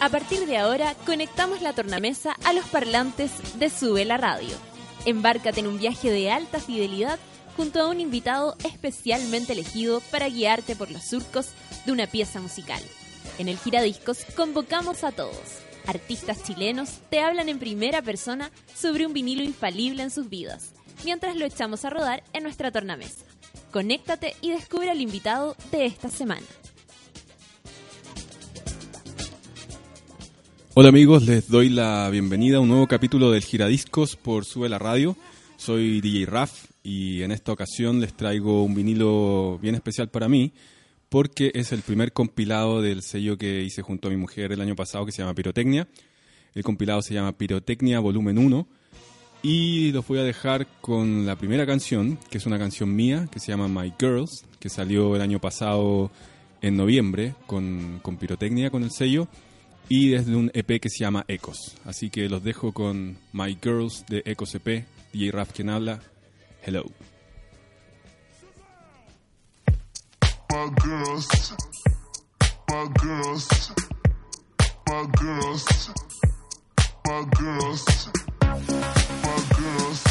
A partir de ahora, conectamos la tornamesa a los parlantes de Sube la Radio. Embárcate en un viaje de alta fidelidad junto a un invitado especialmente elegido para guiarte por los surcos de una pieza musical. En el Giradiscos convocamos a todos. Artistas chilenos te hablan en primera persona sobre un vinilo infalible en sus vidas, mientras lo echamos a rodar en nuestra tornamesa. Conéctate y descubre al invitado de esta semana. Hola amigos, les doy la bienvenida a un nuevo capítulo del Giradiscos por Sube la Radio. Soy DJ Raf y en esta ocasión les traigo un vinilo bien especial para mí porque es el primer compilado del sello que hice junto a mi mujer el año pasado que se llama Pirotecnia. El compilado se llama Pirotecnia Volumen 1 y los voy a dejar con la primera canción, que es una canción mía que se llama My Girls, que salió el año pasado en noviembre con, con Pirotecnia, con el sello y desde un EP que se llama Ecos. Así que los dejo con My Girls de Ecos EP, DJ Raf quien habla. Hello. Girls, girls, girls, girls.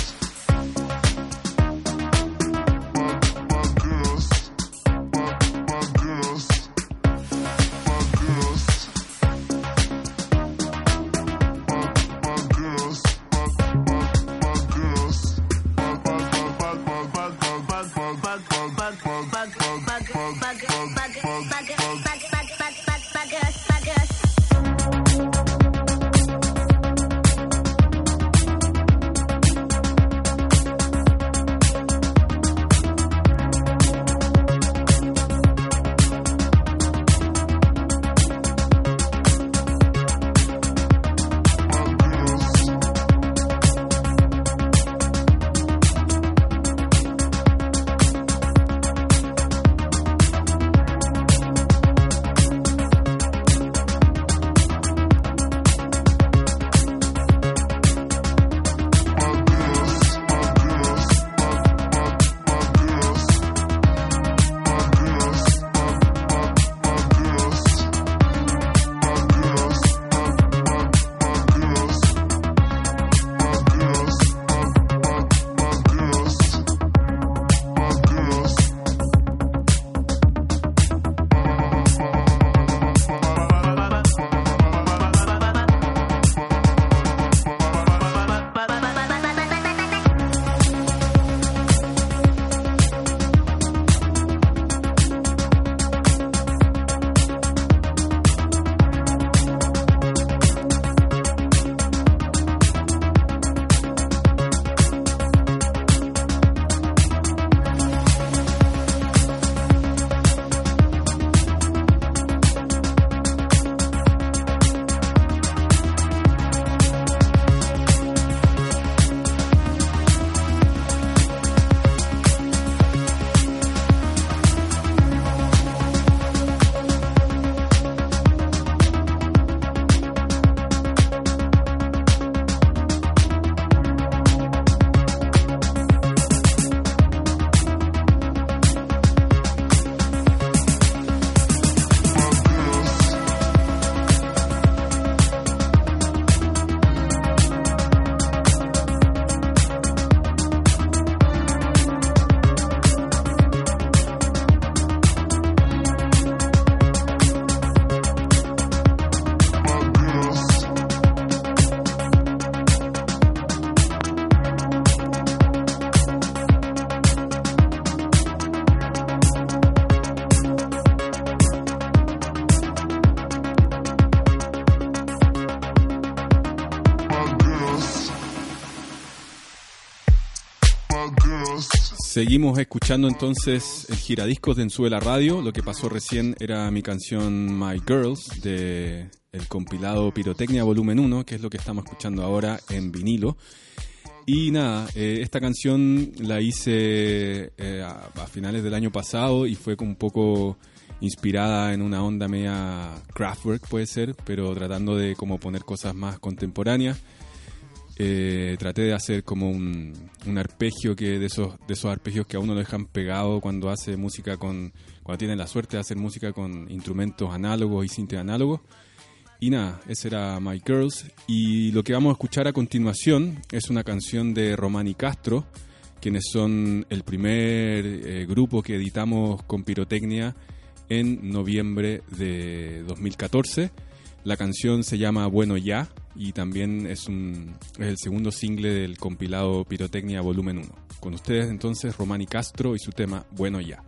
Seguimos escuchando entonces el giradiscos de Ensuela Radio. Lo que pasó recién era mi canción My Girls de el compilado Pirotecnia Volumen 1, que es lo que estamos escuchando ahora en vinilo. Y nada, eh, esta canción la hice eh, a, finales del año pasado y fue un poco inspirada en una onda media Kraftwerk puede ser, pero tratando de como poner cosas más contemporáneas. Eh, traté de hacer como un, un arpegio que de esos de esos arpegios que a uno lo dejan pegado cuando hace música con cuando tiene la suerte de hacer música con instrumentos análogos y sintes análogos. Y nada ese era My Girls. Y lo que vamos a escuchar a continuación es una canción de Romani Castro quienes son el primer eh, grupo que editamos con pirotecnia en noviembre de 2014 la canción se llama Bueno Ya y también es, un, es el segundo single del compilado Pirotecnia Volumen 1. Con ustedes entonces Romani Castro y su tema Bueno Ya.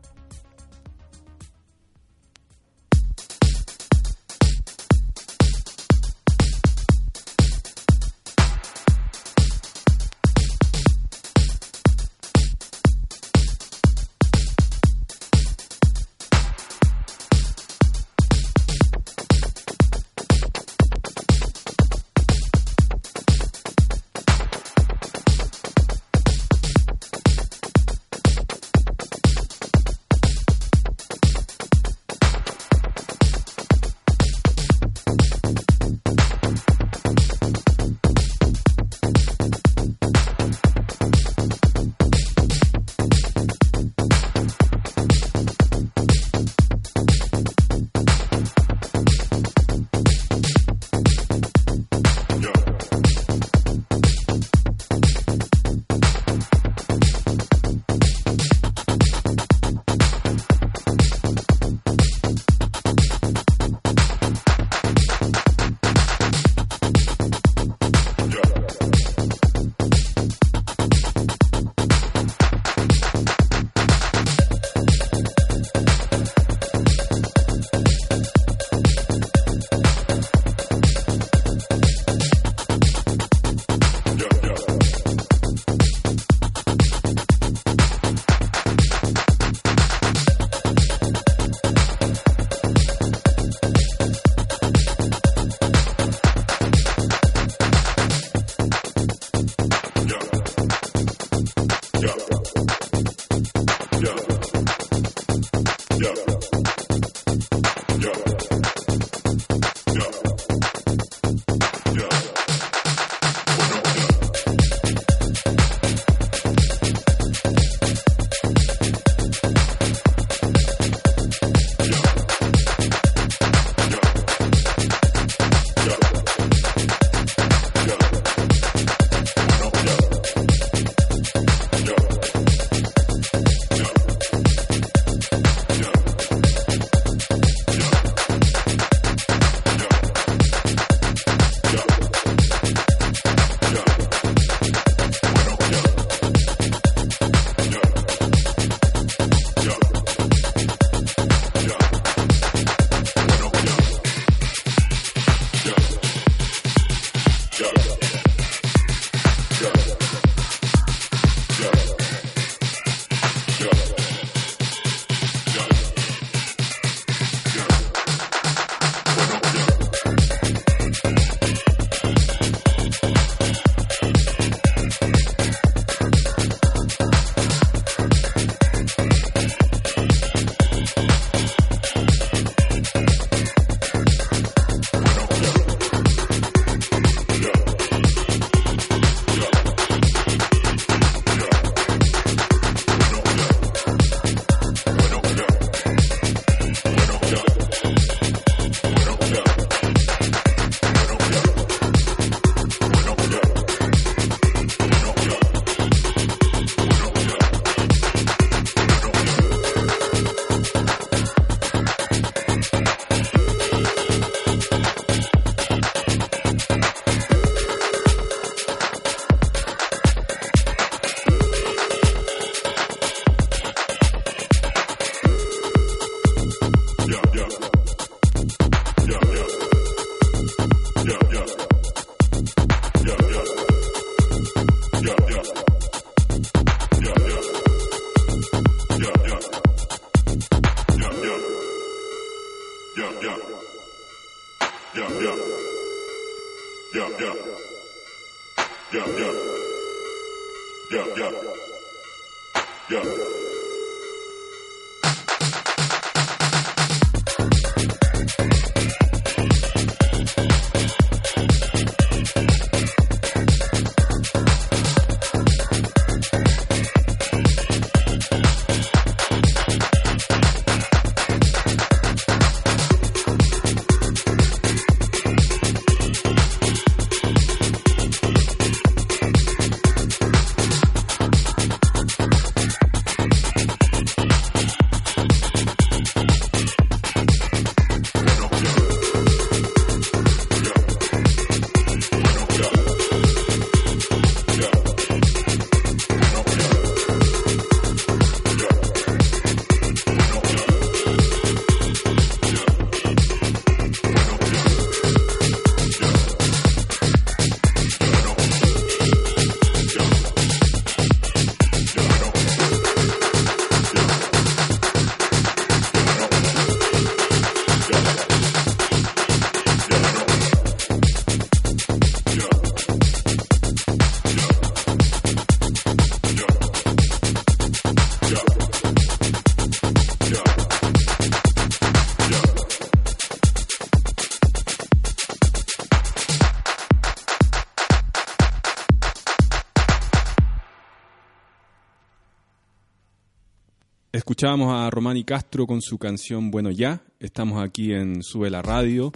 Escuchábamos a Romani Castro con su canción Bueno Ya. Estamos aquí en Sube la Radio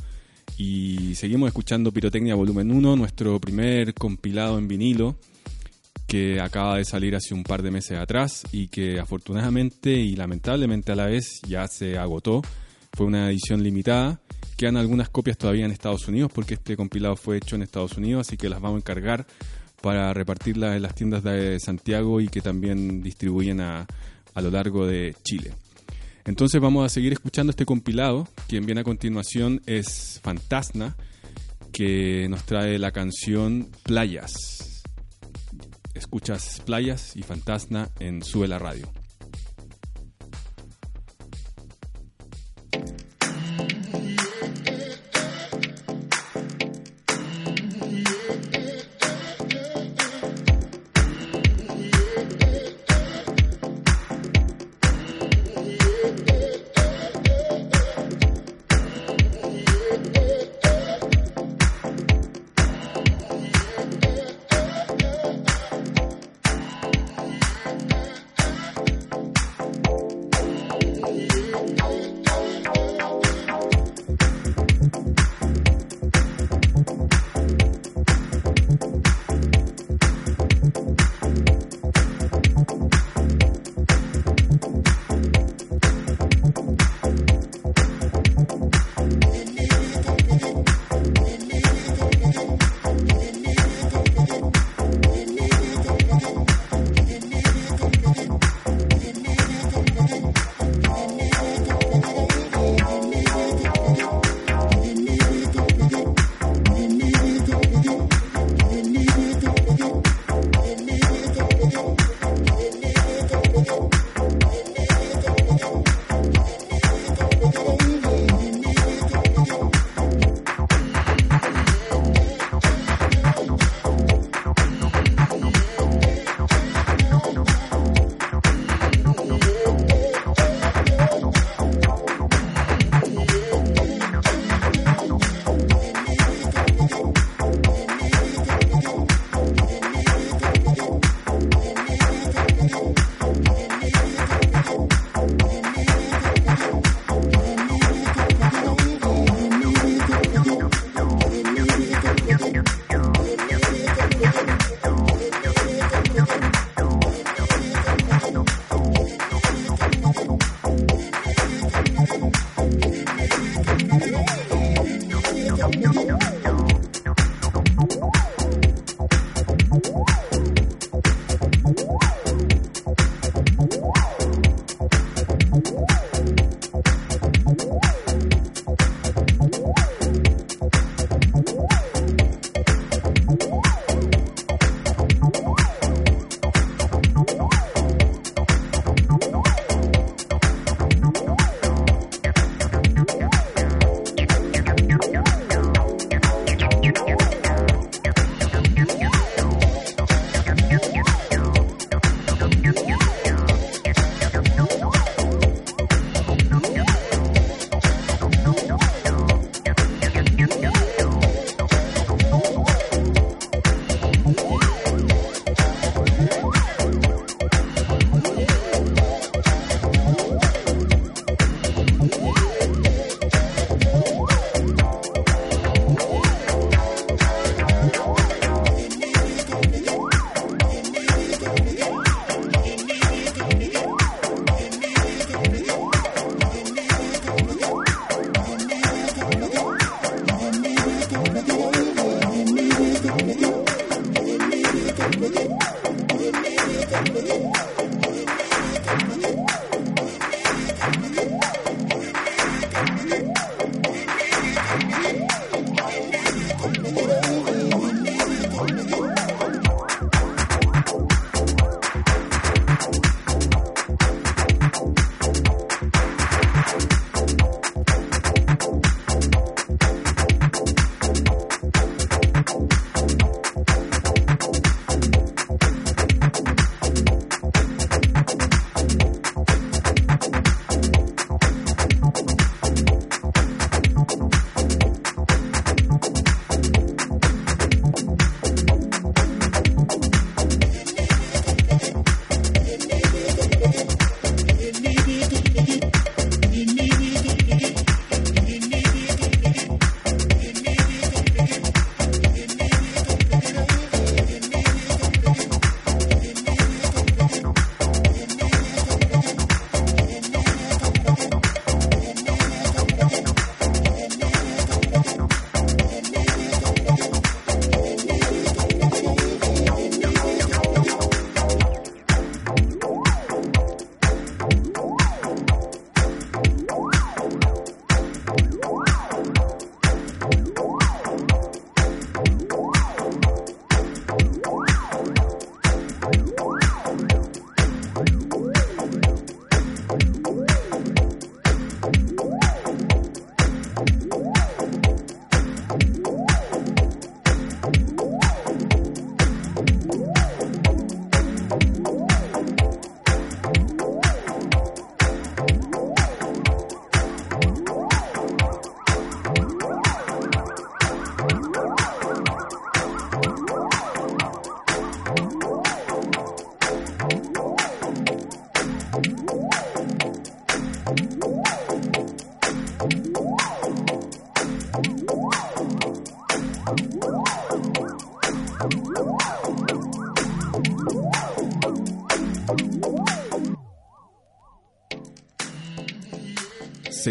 y seguimos escuchando Pirotecnia Volumen 1, nuestro primer compilado en vinilo que acaba de salir hace un par de meses atrás y que afortunadamente y lamentablemente a la vez ya se agotó. Fue una edición limitada. Quedan algunas copias todavía en Estados Unidos porque este compilado fue hecho en Estados Unidos, así que las vamos a encargar para repartirlas en las tiendas de Santiago y que también distribuyen a, a lo largo de Chile. Entonces vamos a seguir escuchando este compilado. Quien viene a continuación es Fantasna, que nos trae la canción Playas. Escuchas Playas y Fantasna en Sube la Radio.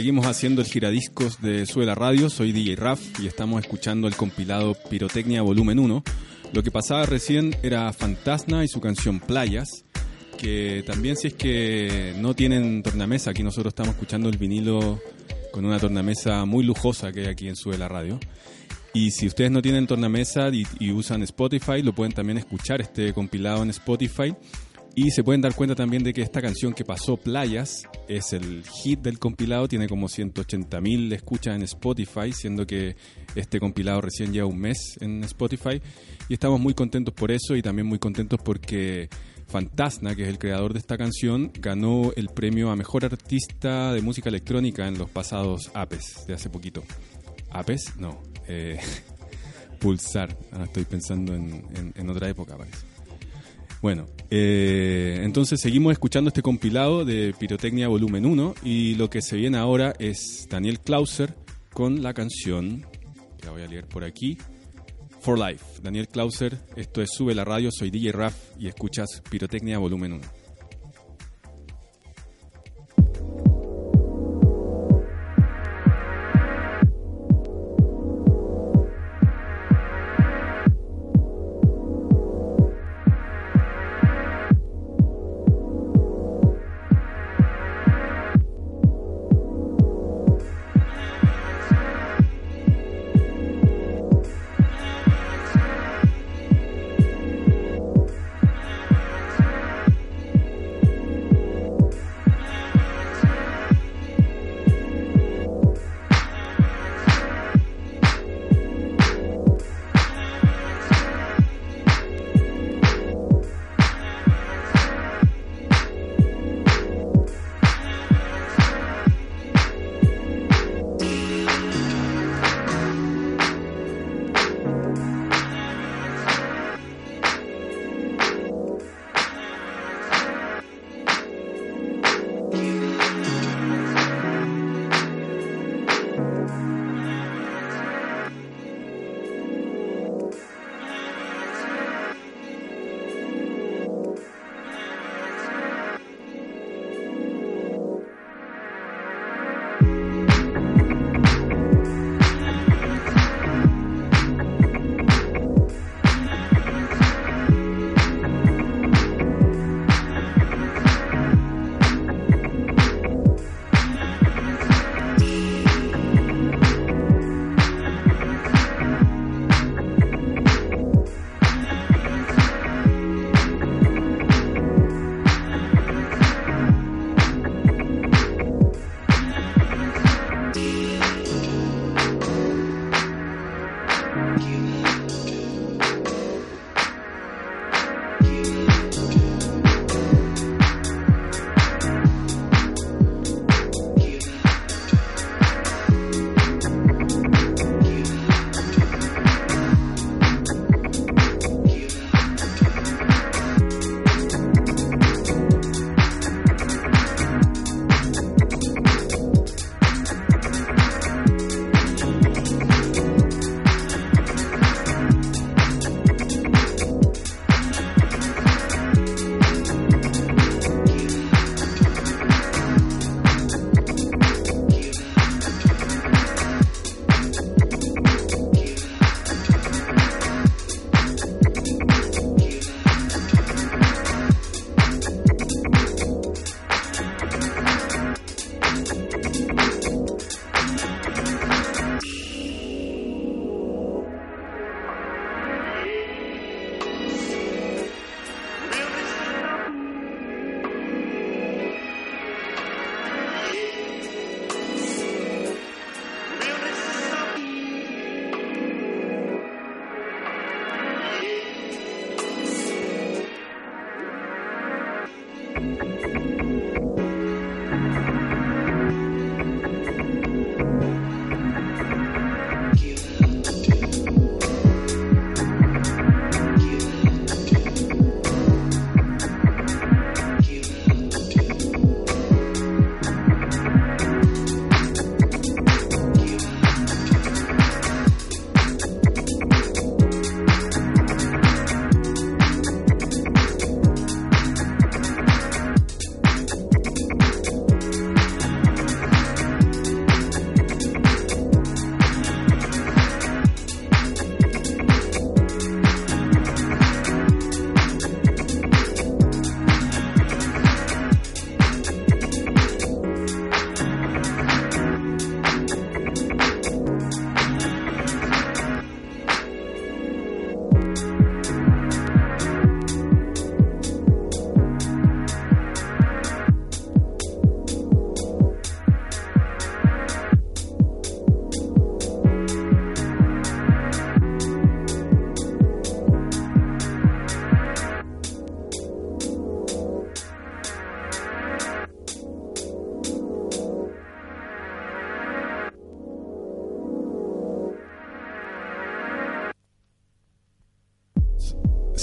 Seguimos haciendo el giradiscos de Suela Radio, soy DJ Raf y estamos escuchando el compilado Pirotecnia Volumen 1. Lo que pasaba recién era Fantasma y su canción Playas, que también si es que no tienen tornamesa, aquí nosotros estamos escuchando el vinilo con una tornamesa muy lujosa que hay aquí en Suela Radio. Y si ustedes no tienen tornamesa y, y usan Spotify, lo pueden también escuchar este compilado en Spotify y se pueden dar cuenta también de que esta canción que pasó, Playas, es el hit del compilado, tiene como 180.000 escuchas en Spotify, siendo que este compilado recién lleva un mes en Spotify. Y estamos muy contentos por eso y también muy contentos porque Fantasna, que es el creador de esta canción, ganó el premio a Mejor Artista de Música Electrónica en los pasados APES de hace poquito. ¿APES? No. Eh, Pulsar. Ahora estoy pensando en, en, en otra época, parece. Bueno, eh, entonces seguimos escuchando este compilado de Pirotecnia Volumen 1 y lo que se viene ahora es Daniel Clauser con la canción, que la voy a leer por aquí, For Life. Daniel Clauser, esto es Sube la Radio, soy DJ Raf y escuchas Pirotecnia Volumen 1.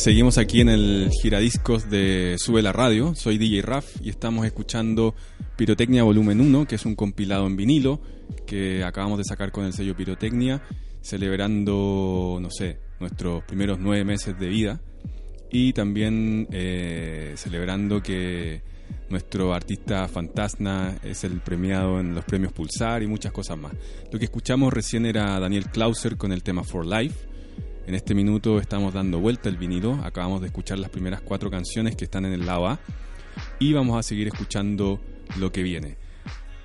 Seguimos aquí en el giradiscos de Sube la Radio. Soy DJ Raf y estamos escuchando Pirotecnia Volumen 1, que es un compilado en vinilo que acabamos de sacar con el sello Pirotecnia, celebrando, no sé, nuestros primeros nueve meses de vida y también eh, celebrando que nuestro artista Fantasna es el premiado en los premios Pulsar y muchas cosas más. Lo que escuchamos recién era Daniel Clauser con el tema For Life. En este minuto estamos dando vuelta el vinilo. Acabamos de escuchar las primeras cuatro canciones que están en el lado A. Y vamos a seguir escuchando lo que viene.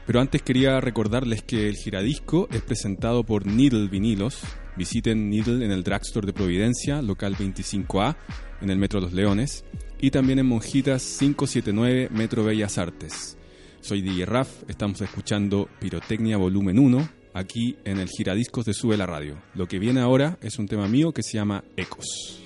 Pero antes quería recordarles que el giradisco es presentado por Needle Vinilos. Visiten Needle en el Drugstore de Providencia, local 25A, en el Metro Los Leones. Y también en Monjitas 579, Metro Bellas Artes. Soy DJ Raf, estamos escuchando Pirotecnia Volumen 1, aquí en el giradiscos de Sube la Radio. Lo que viene ahora es un tema mío que se llama Ecos.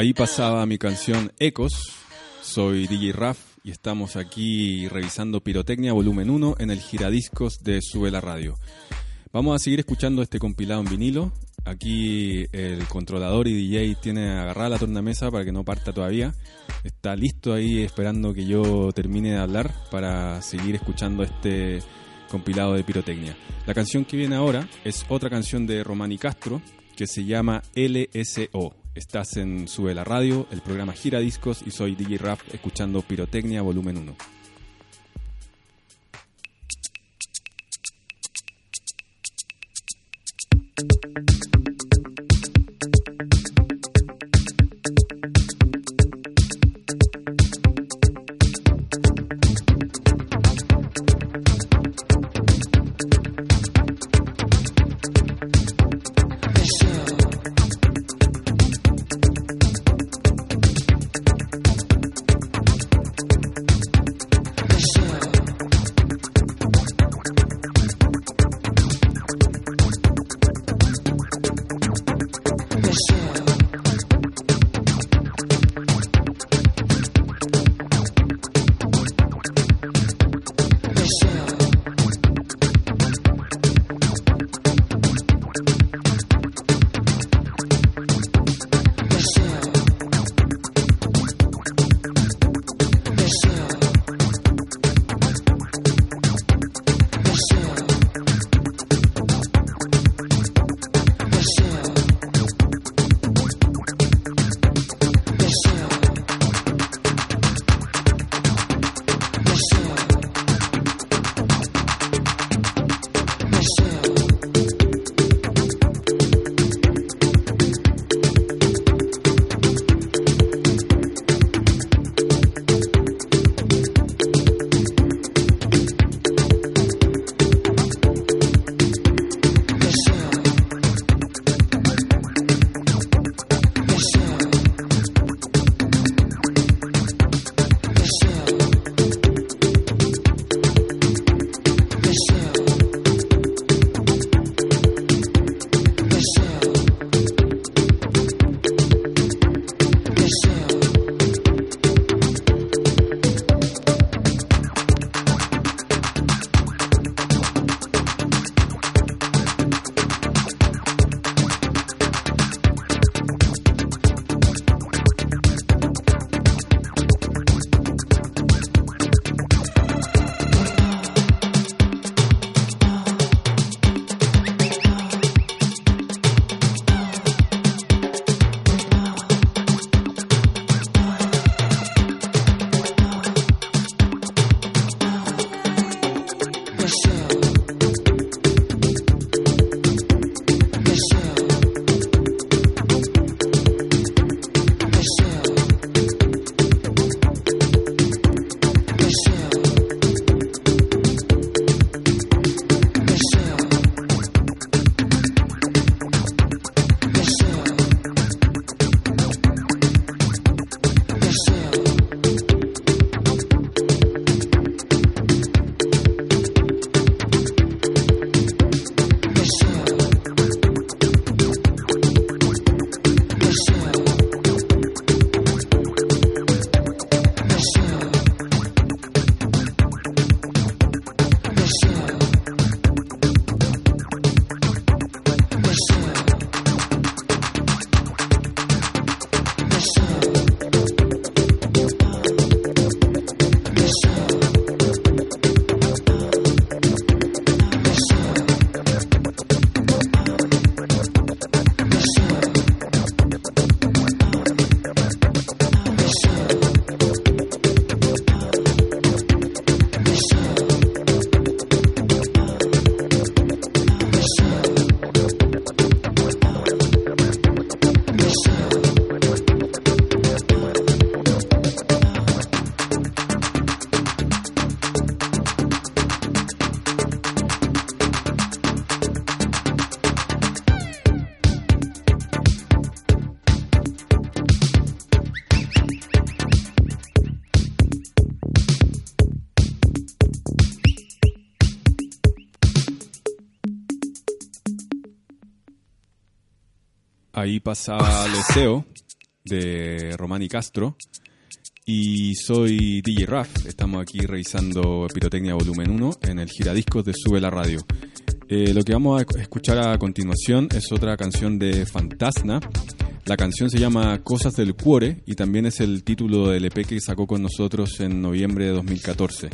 Ahí pasaba mi canción Ecos. Soy DJ Raf y estamos aquí revisando Pirotecnia Volumen 1 en el giradiscos de Sube la Radio. Vamos a seguir escuchando este compilado en vinilo. Aquí el controlador y DJ tiene agarrada la tornamesa para que no parta todavía. Está listo ahí esperando que yo termine de hablar para seguir escuchando este compilado de pirotecnia. La canción que viene ahora es otra canción de Romani Castro que se llama LSO. Estás en Sube la Radio, el programa Gira Discos y soy DJ Rap escuchando Pirotecnia Volumen 1. Ahí pasaba Leseo de Romani Castro. Y soy DJ Raf. Estamos aquí revisando Pirotecnia Volumen 1 en el giradiscos de Sube la Radio. Eh, lo que vamos a escuchar a continuación es otra canción de Fantasna. La canción se llama Cosas del Cuore y también es el título del EP que sacó con nosotros en noviembre de 2014.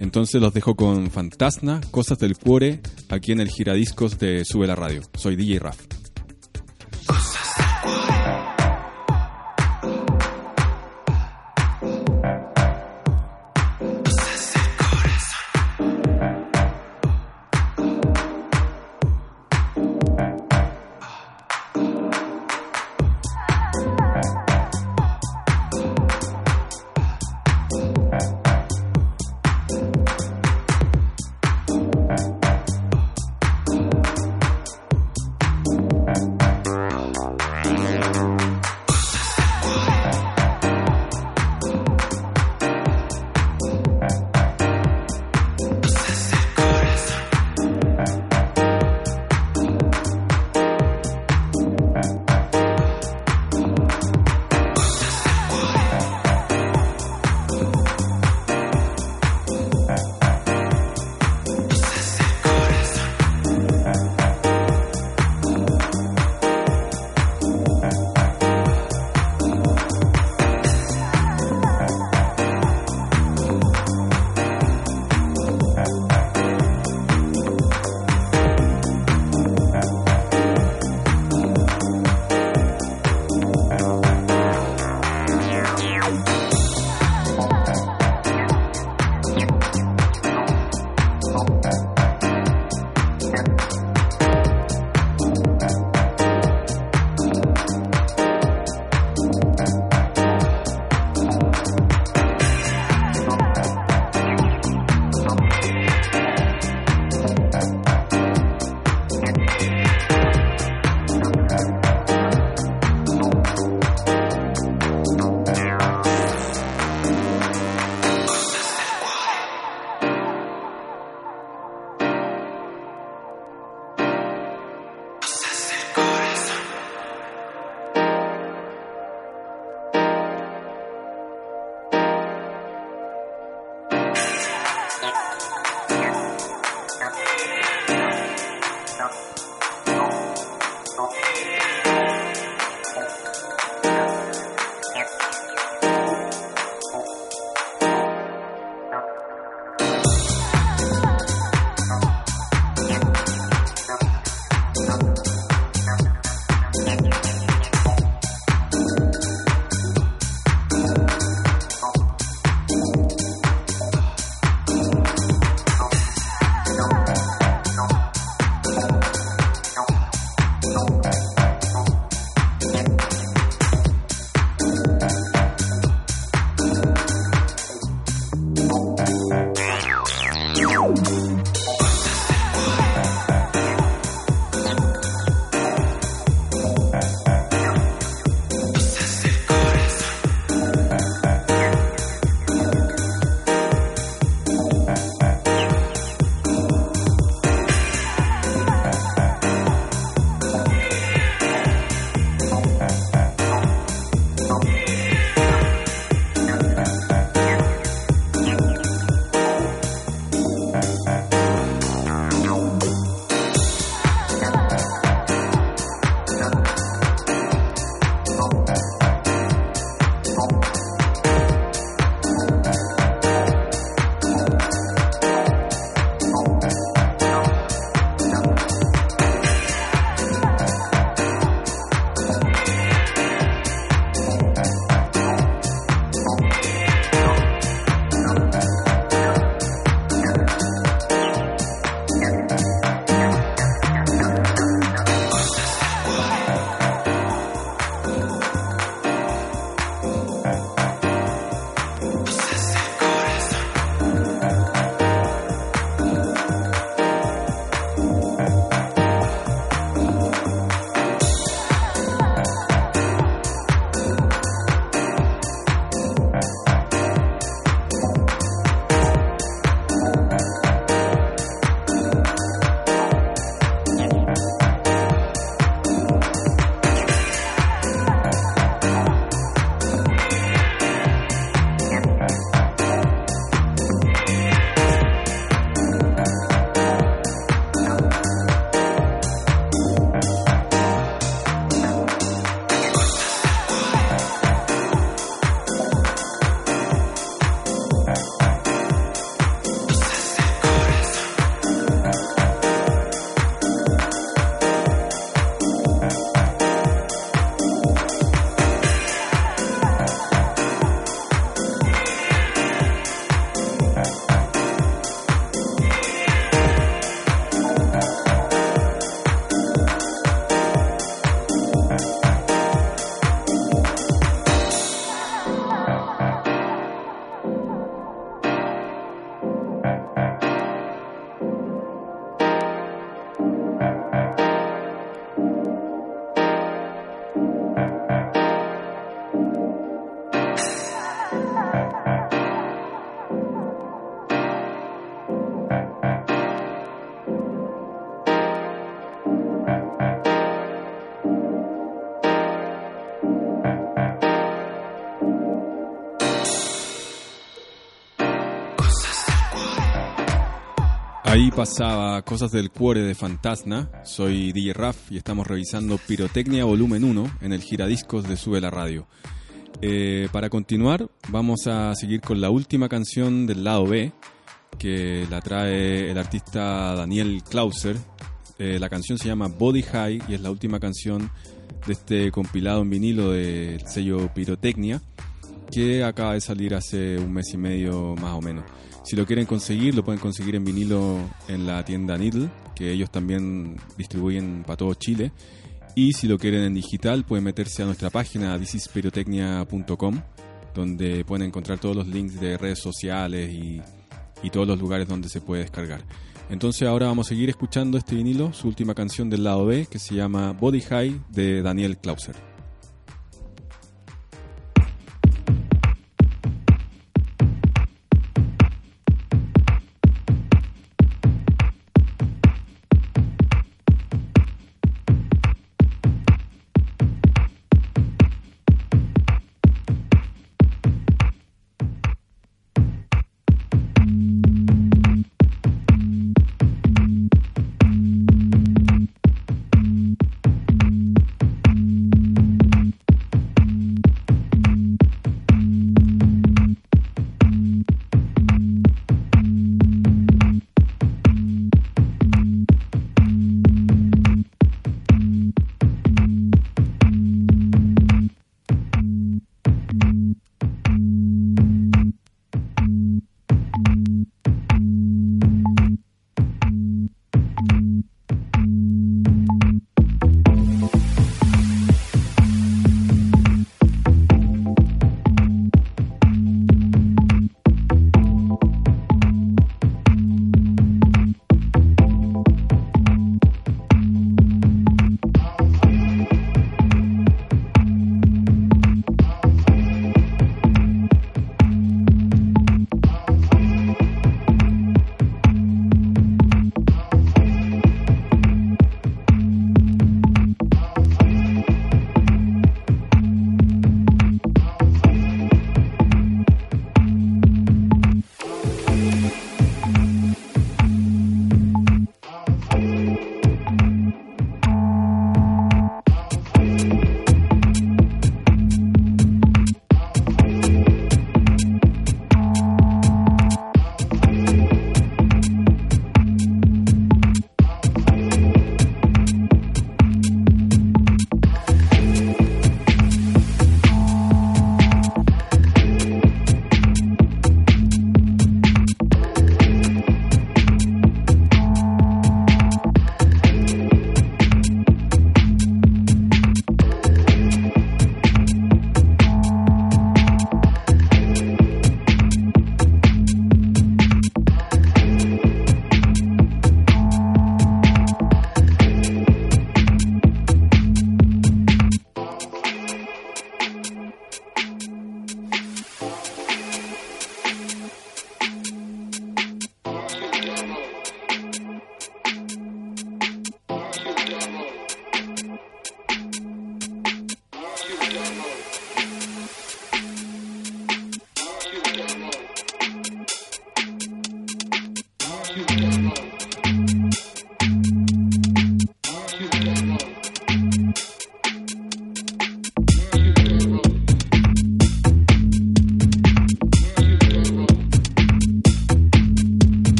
Entonces los dejo con Fantasna, Cosas del Cuore, aquí en el giradiscos de Sube la Radio. Soy DJ Raf. Pasaba Cosas del Cuore de Fantasna. Soy DJ Raf y estamos revisando Pirotecnia Volumen 1 en el giradiscos de Sube la Radio. Eh, para continuar, vamos a seguir con la última canción del lado B, que la trae el artista Daniel Clauser. Eh, la canción se llama Body High y es la última canción de este compilado en vinilo del sello Pirotecnia, que acaba de salir hace un mes y medio más o menos. Si lo quieren conseguir, lo pueden conseguir en vinilo en la tienda Needle, que ellos también distribuyen para todo Chile. Y si lo quieren en digital, pueden meterse a nuestra página thisispirotecnia.com, donde pueden encontrar todos los links de redes sociales y, y todos los lugares donde se puede descargar. Entonces ahora vamos a seguir escuchando este vinilo, su última canción del lado B, que se llama Body High de Daniel Clauser.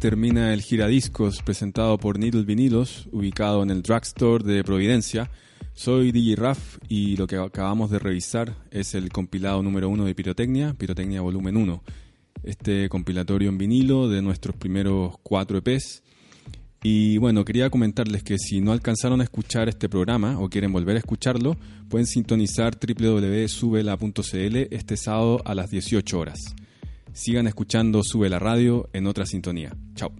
Termina el giradiscos presentado por Needle Vinilos, ubicado en el drugstore de Providencia. Soy DJ Raf y lo que acabamos de revisar es el compilado número uno de Pirotecnia, Pirotecnia Volumen 1. Este compilatorio en vinilo de nuestros primeros cuatro EPs. Y bueno, quería comentarles que si no alcanzaron a escuchar este programa o quieren volver a escucharlo, pueden sintonizar www.subela.cl este sábado a las 18 horas. Sigan escuchando Sube la Radio en otra sintonía. Chao.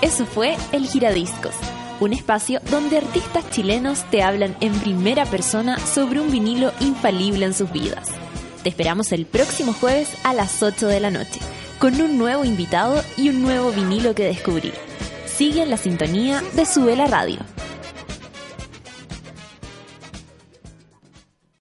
Eso fue El Giradiscos, un espacio donde artistas chilenos te hablan en primera persona sobre un vinilo infalible en sus vidas. Te esperamos el próximo jueves a las 8 de la noche, con un nuevo invitado y un nuevo vinilo que descubrir. Sigue en la sintonía de Sube la Radio.